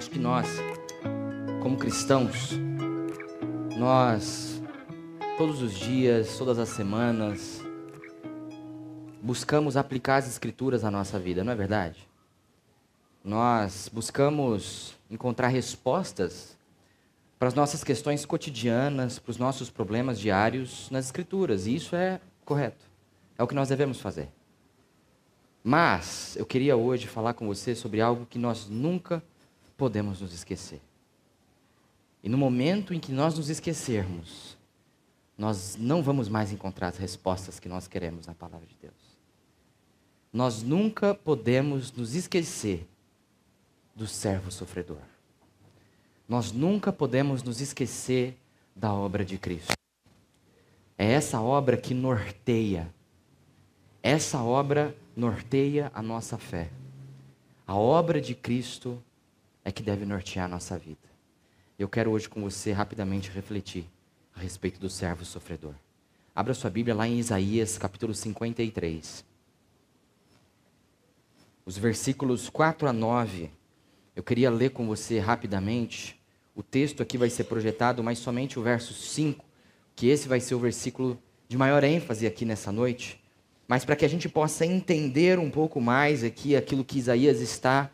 acho que nós, como cristãos, nós, todos os dias, todas as semanas, buscamos aplicar as Escrituras à nossa vida, não é verdade? Nós buscamos encontrar respostas para as nossas questões cotidianas, para os nossos problemas diários nas Escrituras, e isso é correto, é o que nós devemos fazer. Mas eu queria hoje falar com você sobre algo que nós nunca podemos nos esquecer. E no momento em que nós nos esquecermos, nós não vamos mais encontrar as respostas que nós queremos na palavra de Deus. Nós nunca podemos nos esquecer do servo sofredor. Nós nunca podemos nos esquecer da obra de Cristo. É essa obra que norteia. Essa obra norteia a nossa fé. A obra de Cristo é que deve nortear a nossa vida. Eu quero hoje com você rapidamente refletir a respeito do servo sofredor. Abra sua Bíblia lá em Isaías, capítulo 53. Os versículos 4 a 9. Eu queria ler com você rapidamente. O texto aqui vai ser projetado, mas somente o verso 5, que esse vai ser o versículo de maior ênfase aqui nessa noite. Mas para que a gente possa entender um pouco mais aqui aquilo que Isaías está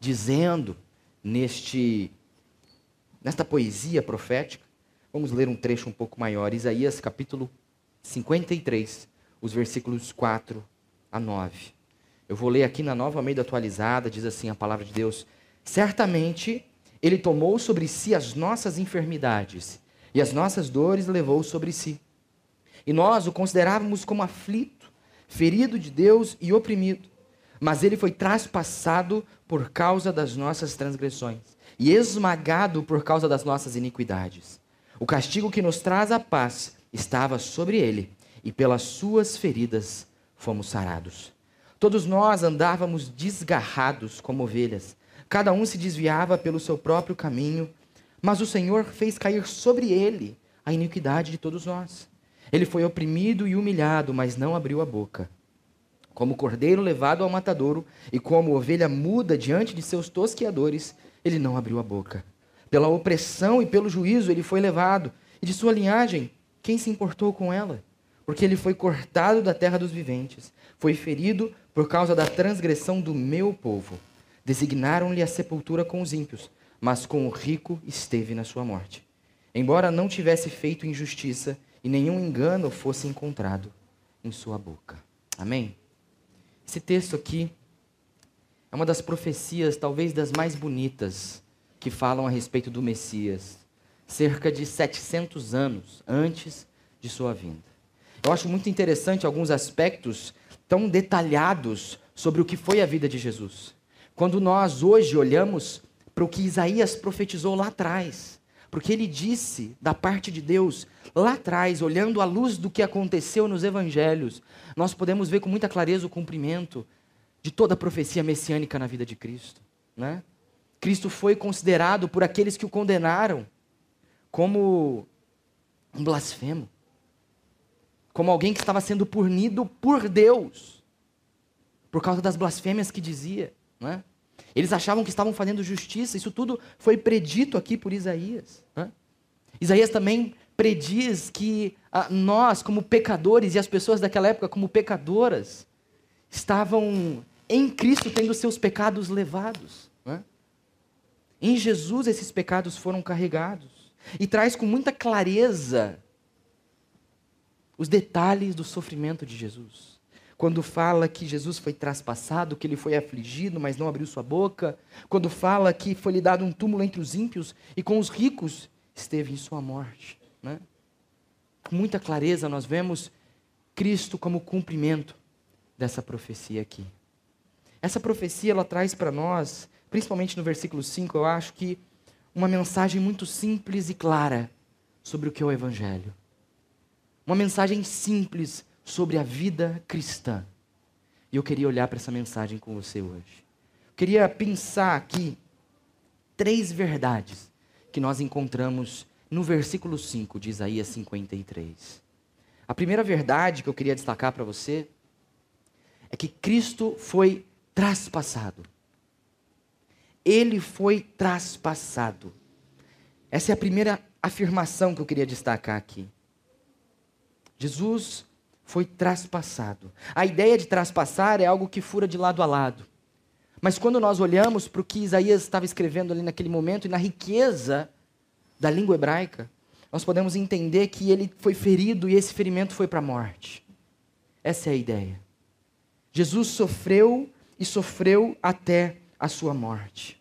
dizendo neste nesta poesia profética, vamos ler um trecho um pouco maior, Isaías capítulo 53, os versículos 4 a 9. Eu vou ler aqui na nova Almeida atualizada, diz assim a palavra de Deus: Certamente ele tomou sobre si as nossas enfermidades e as nossas dores levou sobre si. E nós o considerávamos como aflito, ferido de Deus e oprimido. Mas ele foi traspassado por causa das nossas transgressões e esmagado por causa das nossas iniquidades. O castigo que nos traz a paz estava sobre ele, e pelas suas feridas fomos sarados. Todos nós andávamos desgarrados como ovelhas, cada um se desviava pelo seu próprio caminho, mas o Senhor fez cair sobre ele a iniquidade de todos nós. Ele foi oprimido e humilhado, mas não abriu a boca. Como cordeiro levado ao matadouro e como ovelha muda diante de seus tosqueadores, ele não abriu a boca. Pela opressão e pelo juízo ele foi levado, e de sua linhagem, quem se importou com ela? Porque ele foi cortado da terra dos viventes, foi ferido por causa da transgressão do meu povo. Designaram-lhe a sepultura com os ímpios, mas com o rico esteve na sua morte. Embora não tivesse feito injustiça e nenhum engano fosse encontrado em sua boca. Amém? Esse texto aqui é uma das profecias, talvez das mais bonitas, que falam a respeito do Messias, cerca de 700 anos antes de sua vinda. Eu acho muito interessante alguns aspectos tão detalhados sobre o que foi a vida de Jesus. Quando nós hoje olhamos para o que Isaías profetizou lá atrás, porque ele disse da parte de Deus lá atrás, olhando à luz do que aconteceu nos evangelhos, nós podemos ver com muita clareza o cumprimento de toda a profecia messiânica na vida de Cristo. Né? Cristo foi considerado por aqueles que o condenaram como um blasfemo, como alguém que estava sendo punido por Deus, por causa das blasfêmias que dizia. Né? Eles achavam que estavam fazendo justiça, isso tudo foi predito aqui por Isaías. Né? Isaías também prediz que ah, nós, como pecadores, e as pessoas daquela época, como pecadoras, estavam em Cristo tendo seus pecados levados. Né? Em Jesus esses pecados foram carregados. E traz com muita clareza os detalhes do sofrimento de Jesus. Quando fala que Jesus foi traspassado, que ele foi afligido, mas não abriu sua boca. Quando fala que foi lhe dado um túmulo entre os ímpios e com os ricos esteve em sua morte. Né? Com muita clareza nós vemos Cristo como cumprimento dessa profecia aqui. Essa profecia ela traz para nós, principalmente no versículo 5, eu acho que uma mensagem muito simples e clara sobre o que é o evangelho. Uma mensagem simples sobre a vida cristã. E eu queria olhar para essa mensagem com você hoje. Eu queria pensar aqui três verdades que nós encontramos no versículo 5 de Isaías 53. A primeira verdade que eu queria destacar para você é que Cristo foi traspassado. ele foi traspassado. Essa é a primeira afirmação que eu queria destacar aqui. Jesus foi traspassado. A ideia de traspassar é algo que fura de lado a lado. Mas quando nós olhamos para o que Isaías estava escrevendo ali naquele momento e na riqueza da língua hebraica, nós podemos entender que ele foi ferido e esse ferimento foi para a morte. Essa é a ideia. Jesus sofreu e sofreu até a sua morte.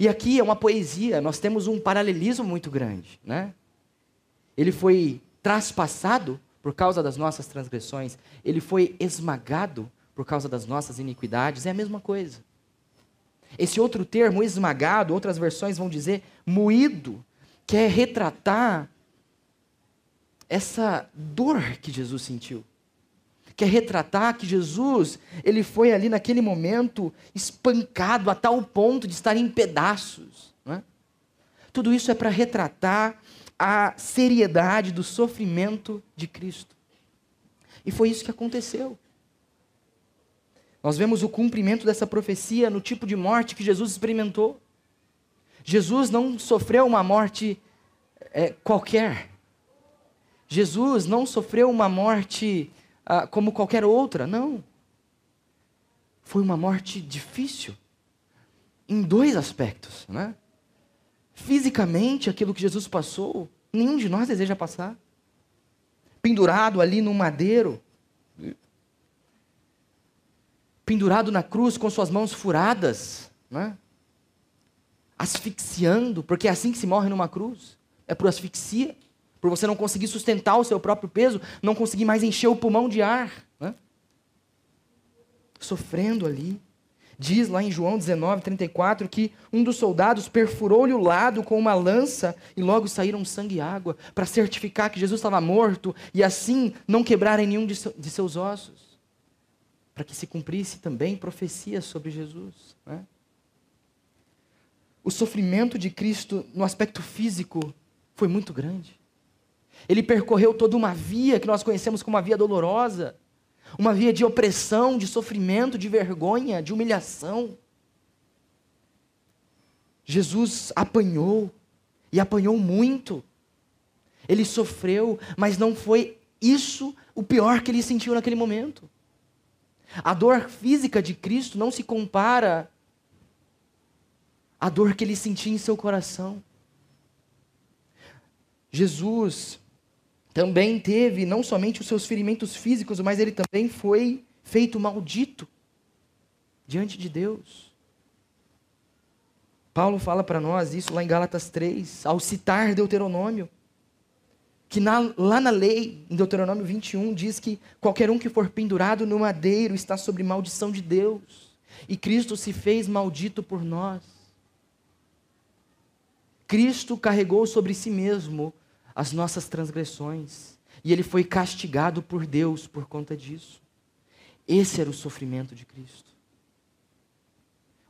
E aqui é uma poesia, nós temos um paralelismo muito grande, né? Ele foi traspassado por causa das nossas transgressões, ele foi esmagado por causa das nossas iniquidades, é a mesma coisa. Esse outro termo, esmagado, outras versões vão dizer moído, quer retratar essa dor que Jesus sentiu. Quer retratar que Jesus, ele foi ali naquele momento espancado a tal ponto de estar em pedaços. É? Tudo isso é para retratar a seriedade do sofrimento de Cristo. E foi isso que aconteceu. Nós vemos o cumprimento dessa profecia no tipo de morte que Jesus experimentou. Jesus não sofreu uma morte é, qualquer. Jesus não sofreu uma morte ah, como qualquer outra, não. Foi uma morte difícil, em dois aspectos. Né? Fisicamente, aquilo que Jesus passou, nenhum de nós deseja passar. Pendurado ali no madeiro, pendurado na cruz com suas mãos furadas, né? asfixiando, porque é assim que se morre numa cruz é por asfixia, por você não conseguir sustentar o seu próprio peso, não conseguir mais encher o pulmão de ar, né? sofrendo ali. Diz lá em João 19, 34, que um dos soldados perfurou-lhe o lado com uma lança e logo saíram sangue e água, para certificar que Jesus estava morto e assim não quebrarem nenhum de, de seus ossos para que se cumprisse também profecia sobre Jesus. Né? O sofrimento de Cristo no aspecto físico foi muito grande. Ele percorreu toda uma via que nós conhecemos como uma via dolorosa, uma via de opressão, de sofrimento, de vergonha, de humilhação. Jesus apanhou, e apanhou muito. Ele sofreu, mas não foi isso o pior que ele sentiu naquele momento. A dor física de Cristo não se compara à dor que ele sentia em seu coração. Jesus também teve não somente os seus ferimentos físicos, mas ele também foi feito maldito diante de Deus. Paulo fala para nós isso lá em Gálatas 3, ao citar Deuteronômio que na, lá na lei, em Deuteronômio 21, diz que qualquer um que for pendurado no madeiro está sob maldição de Deus. E Cristo se fez maldito por nós. Cristo carregou sobre si mesmo as nossas transgressões. E ele foi castigado por Deus por conta disso. Esse era o sofrimento de Cristo.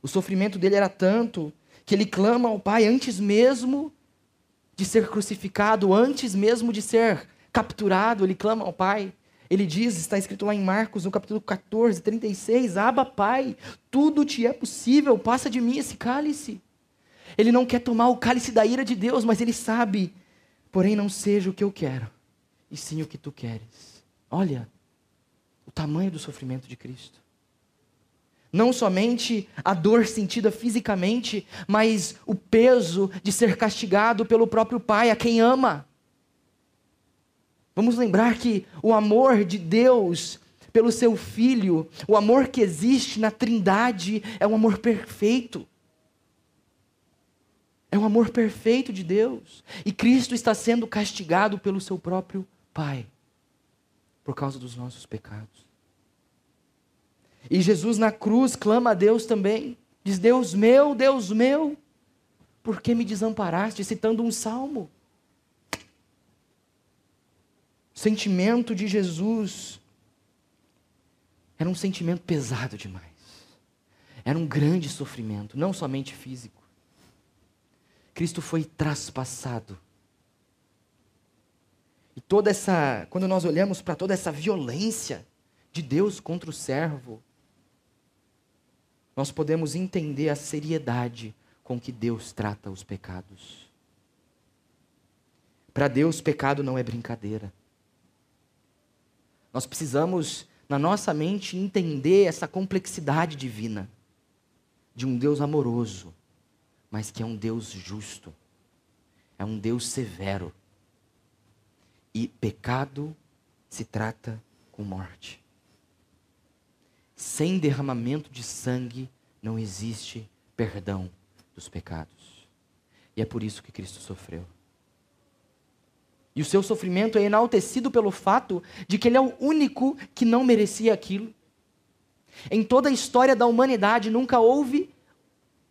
O sofrimento dele era tanto que ele clama ao Pai antes mesmo de ser crucificado, antes mesmo de ser capturado, ele clama ao Pai. Ele diz, está escrito lá em Marcos, no capítulo 14, 36, Aba, Pai, tudo te é possível, passa de mim esse cálice. Ele não quer tomar o cálice da ira de Deus, mas ele sabe, porém não seja o que eu quero, e sim o que tu queres. Olha o tamanho do sofrimento de Cristo. Não somente a dor sentida fisicamente, mas o peso de ser castigado pelo próprio Pai, a quem ama. Vamos lembrar que o amor de Deus pelo seu Filho, o amor que existe na Trindade, é um amor perfeito. É um amor perfeito de Deus. E Cristo está sendo castigado pelo seu próprio Pai, por causa dos nossos pecados. E Jesus na cruz clama a Deus também. Diz: Deus meu, Deus meu, por que me desamparaste? Citando um salmo. O sentimento de Jesus era um sentimento pesado demais. Era um grande sofrimento, não somente físico. Cristo foi traspassado. E toda essa, quando nós olhamos para toda essa violência de Deus contra o servo, nós podemos entender a seriedade com que Deus trata os pecados. Para Deus, pecado não é brincadeira. Nós precisamos, na nossa mente, entender essa complexidade divina de um Deus amoroso, mas que é um Deus justo, é um Deus severo. E pecado se trata com morte. Sem derramamento de sangue não existe perdão dos pecados. E é por isso que Cristo sofreu. E o seu sofrimento é enaltecido pelo fato de que ele é o único que não merecia aquilo. Em toda a história da humanidade nunca houve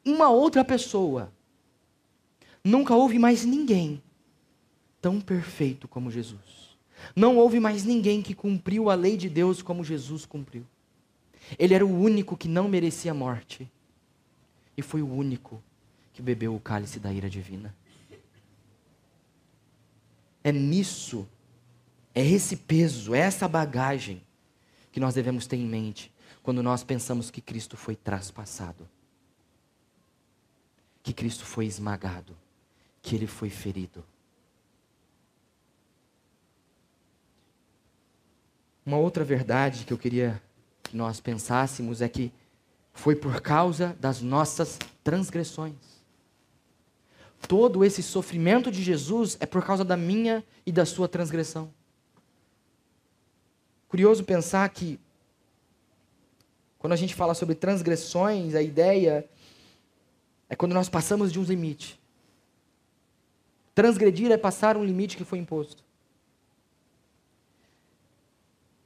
uma outra pessoa, nunca houve mais ninguém tão perfeito como Jesus. Não houve mais ninguém que cumpriu a lei de Deus como Jesus cumpriu. Ele era o único que não merecia morte. E foi o único que bebeu o cálice da ira divina. É nisso, é esse peso, é essa bagagem que nós devemos ter em mente quando nós pensamos que Cristo foi traspassado, que Cristo foi esmagado, que ele foi ferido. Uma outra verdade que eu queria que nós pensássemos é que foi por causa das nossas transgressões todo esse sofrimento de Jesus é por causa da minha e da sua transgressão. Curioso pensar que, quando a gente fala sobre transgressões, a ideia é quando nós passamos de um limite. Transgredir é passar um limite que foi imposto.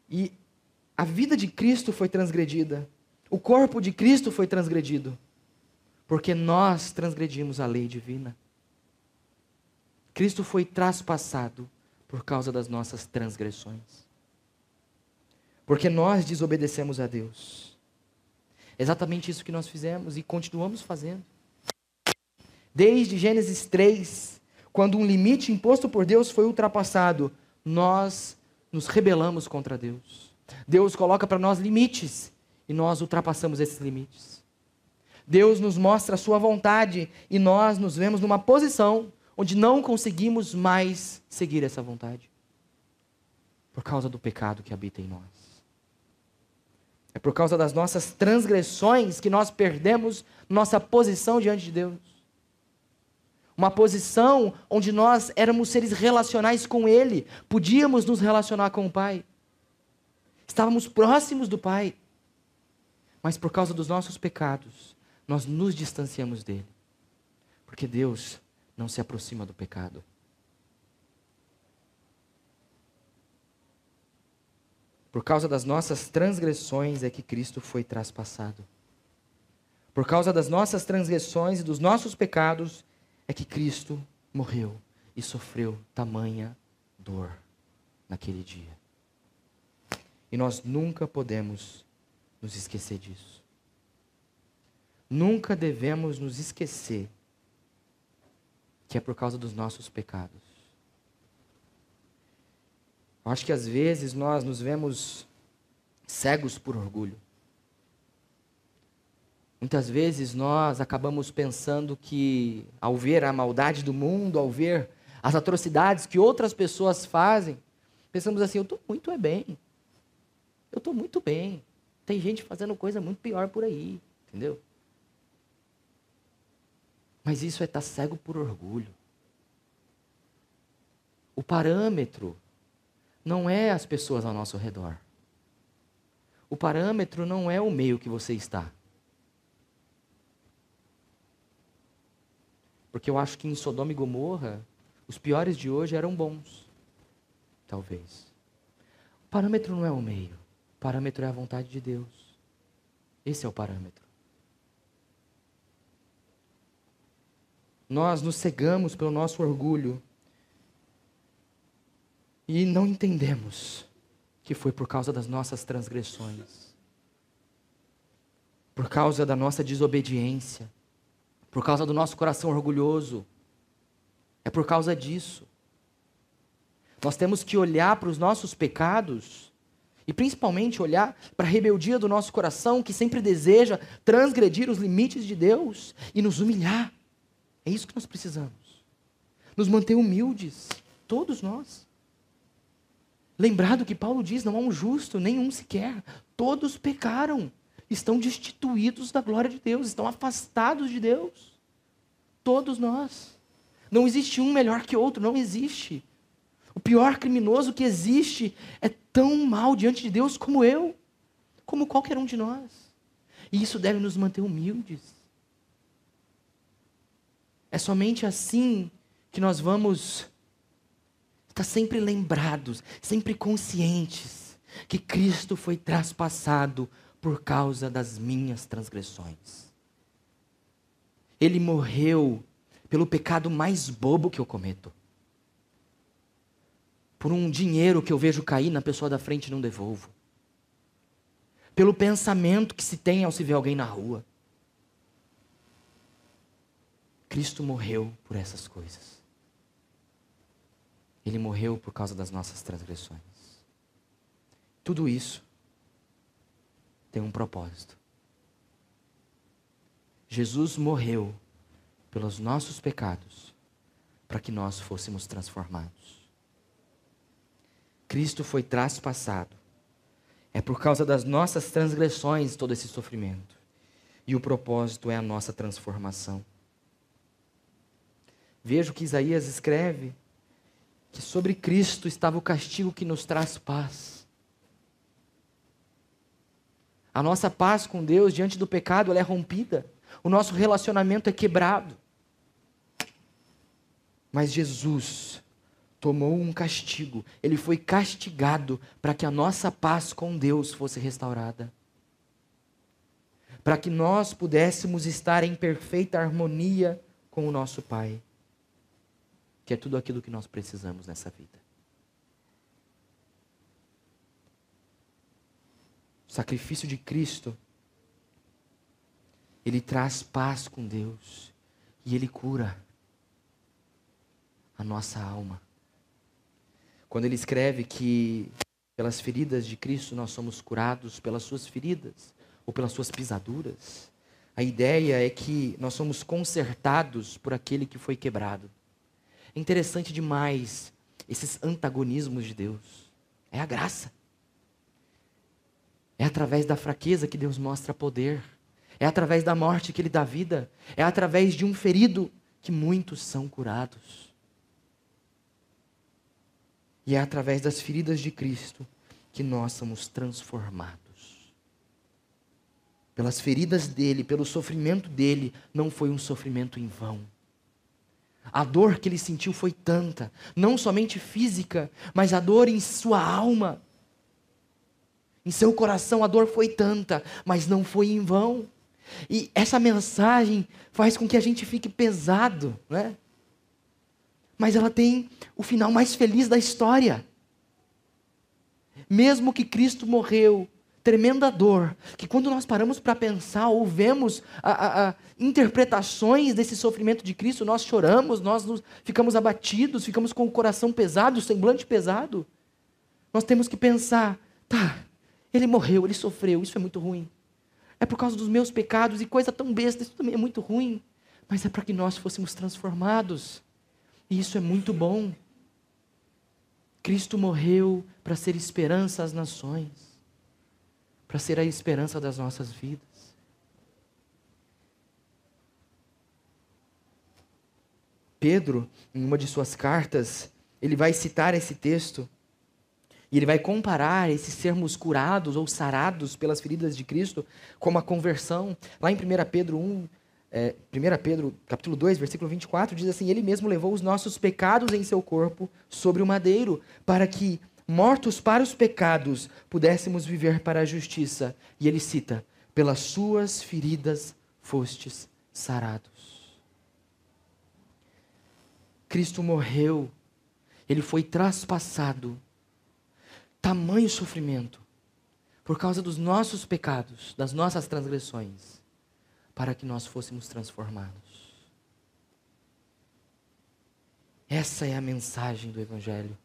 E a vida de Cristo foi transgredida. O corpo de Cristo foi transgredido. Porque nós transgredimos a lei divina. Cristo foi traspassado por causa das nossas transgressões. Porque nós desobedecemos a Deus. Exatamente isso que nós fizemos e continuamos fazendo. Desde Gênesis 3, quando um limite imposto por Deus foi ultrapassado, nós nos rebelamos contra Deus. Deus coloca para nós limites e nós ultrapassamos esses limites. Deus nos mostra a sua vontade e nós nos vemos numa posição onde não conseguimos mais seguir essa vontade. Por causa do pecado que habita em nós. É por causa das nossas transgressões que nós perdemos nossa posição diante de Deus. Uma posição onde nós éramos seres relacionais com Ele, podíamos nos relacionar com o Pai. Estávamos próximos do Pai. Mas por causa dos nossos pecados, nós nos distanciamos dele. Porque Deus não se aproxima do pecado. Por causa das nossas transgressões é que Cristo foi traspassado. Por causa das nossas transgressões e dos nossos pecados é que Cristo morreu e sofreu tamanha dor naquele dia. E nós nunca podemos nos esquecer disso. Nunca devemos nos esquecer que é por causa dos nossos pecados. Eu acho que às vezes nós nos vemos cegos por orgulho. Muitas vezes nós acabamos pensando que, ao ver a maldade do mundo, ao ver as atrocidades que outras pessoas fazem, pensamos assim: eu estou muito bem. Eu estou muito bem. Tem gente fazendo coisa muito pior por aí, entendeu? Mas isso é estar tá cego por orgulho. O parâmetro não é as pessoas ao nosso redor. O parâmetro não é o meio que você está. Porque eu acho que em Sodoma e Gomorra, os piores de hoje eram bons. Talvez. O parâmetro não é o meio. O parâmetro é a vontade de Deus. Esse é o parâmetro. Nós nos cegamos pelo nosso orgulho e não entendemos que foi por causa das nossas transgressões, por causa da nossa desobediência, por causa do nosso coração orgulhoso. É por causa disso. Nós temos que olhar para os nossos pecados e principalmente olhar para a rebeldia do nosso coração que sempre deseja transgredir os limites de Deus e nos humilhar É isso que nós precisamos. Nos manter humildes, todos nós. Lembrado que Paulo diz: não há um justo, nenhum sequer. Todos pecaram, estão destituídos da glória de Deus, estão afastados de Deus. Todos nós. Não existe um melhor que outro, não existe. O pior criminoso que existe é tão mal diante de Deus como eu, como qualquer um de nós. E isso deve nos manter humildes. É somente assim que nós vamos estar sempre lembrados, sempre conscientes que Cristo foi traspassado por causa das minhas transgressões. Ele morreu pelo pecado mais bobo que eu cometo. Por um dinheiro que eu vejo cair na pessoa da frente e não devolvo. Pelo pensamento que se tem ao se ver alguém na rua. Cristo morreu por essas coisas. Ele morreu por causa das nossas transgressões. Tudo isso tem um propósito. Jesus morreu pelos nossos pecados, para que nós fôssemos transformados. Cristo foi traspassado. É por causa das nossas transgressões todo esse sofrimento. E o propósito é a nossa transformação. Veja que Isaías escreve: que sobre Cristo estava o castigo que nos traz paz. A nossa paz com Deus diante do pecado é rompida. O nosso relacionamento é quebrado. Mas Jesus tomou um castigo, ele foi castigado para que a nossa paz com Deus fosse restaurada. Para que nós pudéssemos estar em perfeita harmonia com o nosso Pai. Que é tudo aquilo que nós precisamos nessa vida. O sacrifício de Cristo, ele traz paz com Deus e ele cura a nossa alma. Quando ele escreve que pelas feridas de Cristo nós somos curados, pelas suas feridas ou pelas suas pisaduras, a ideia é que nós somos consertados por aquele que foi quebrado. É interessante demais esses antagonismos de Deus. É a graça. É através da fraqueza que Deus mostra poder. É através da morte que Ele dá vida. É através de um ferido que muitos são curados. E é através das feridas de Cristo que nós somos transformados. Pelas feridas dele, pelo sofrimento dele, não foi um sofrimento em vão. A dor que ele sentiu foi tanta, não somente física, mas a dor em sua alma. Em seu coração a dor foi tanta, mas não foi em vão. E essa mensagem faz com que a gente fique pesado, né? mas ela tem o final mais feliz da história. Mesmo que Cristo morreu, tremenda dor, que quando nós paramos para pensar ou vemos a, a, a, interpretações desse sofrimento de Cristo, nós choramos, nós nos, ficamos abatidos, ficamos com o coração pesado, o semblante pesado. Nós temos que pensar, tá, ele morreu, ele sofreu, isso é muito ruim. É por causa dos meus pecados e coisa tão besta, isso também é muito ruim. Mas é para que nós fôssemos transformados. E isso é muito bom. Cristo morreu para ser esperança às nações, para ser a esperança das nossas vidas. Pedro, em uma de suas cartas, ele vai citar esse texto e ele vai comparar esses sermos curados ou sarados pelas feridas de Cristo com a conversão. Lá em 1 Pedro 1, é, 1 Pedro, capítulo 2, versículo 24, diz assim: Ele mesmo levou os nossos pecados em seu corpo sobre o madeiro, para que, mortos para os pecados, pudéssemos viver para a justiça. E ele cita: Pelas suas feridas fostes sarados. Cristo morreu, ele foi traspassado. Tamanho sofrimento, por causa dos nossos pecados, das nossas transgressões para que nós fôssemos transformados. Essa é a mensagem do Evangelho.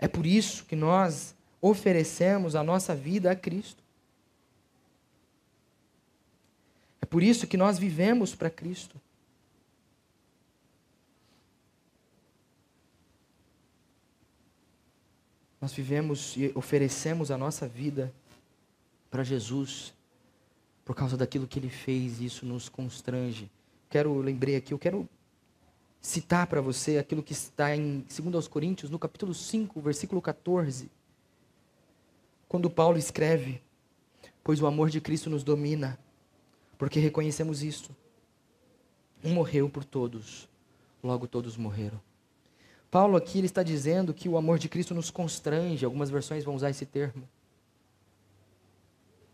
É por isso que nós oferecemos a nossa vida a Cristo. É por isso que nós vivemos para Cristo. Nós vivemos e oferecemos a nossa vida para Jesus por causa daquilo que ele fez, e isso nos constrange. Quero, lembrei aqui, eu quero citar para você aquilo que está em 2 Coríntios, no capítulo 5, versículo 14. Quando Paulo escreve: Pois o amor de Cristo nos domina, porque reconhecemos isto. Um morreu por todos, logo todos morreram. Paulo aqui ele está dizendo que o amor de Cristo nos constrange, algumas versões vão usar esse termo.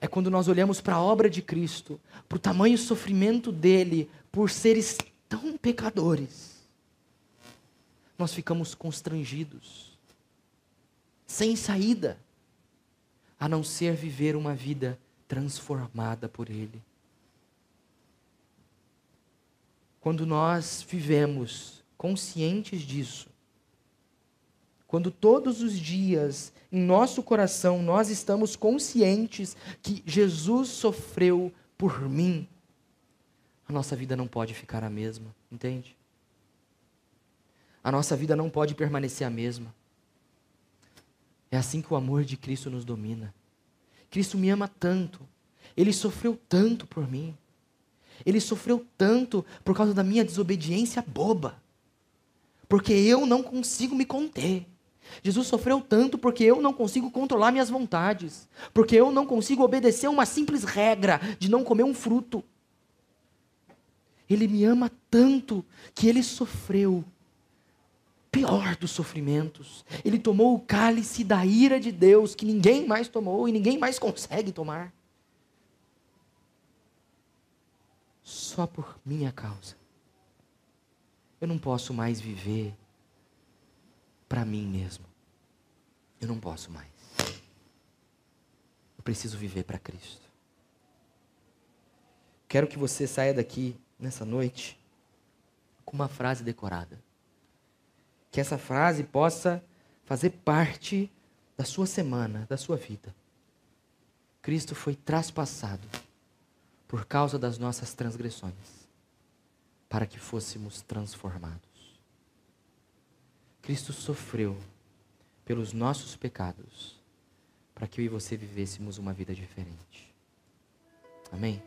É quando nós olhamos para a obra de Cristo, para o tamanho sofrimento dele, por seres tão pecadores, nós ficamos constrangidos, sem saída, a não ser viver uma vida transformada por Ele. Quando nós vivemos conscientes disso, quando todos os dias em nosso coração nós estamos conscientes que Jesus sofreu por mim, a nossa vida não pode ficar a mesma, entende? A nossa vida não pode permanecer a mesma. É assim que o amor de Cristo nos domina. Cristo me ama tanto, ele sofreu tanto por mim, ele sofreu tanto por causa da minha desobediência boba, porque eu não consigo me conter. Jesus sofreu tanto porque eu não consigo controlar minhas vontades, porque eu não consigo obedecer uma simples regra de não comer um fruto. Ele me ama tanto que ele sofreu pior dos sofrimentos. Ele tomou o cálice da ira de Deus que ninguém mais tomou e ninguém mais consegue tomar. Só por minha causa. Eu não posso mais viver para mim mesmo. Eu não posso mais. Eu preciso viver para Cristo. Quero que você saia daqui nessa noite com uma frase decorada. Que essa frase possa fazer parte da sua semana, da sua vida. Cristo foi traspassado por causa das nossas transgressões, para que fôssemos transformados. Cristo sofreu pelos nossos pecados, para que eu e você vivêssemos uma vida diferente. Amém?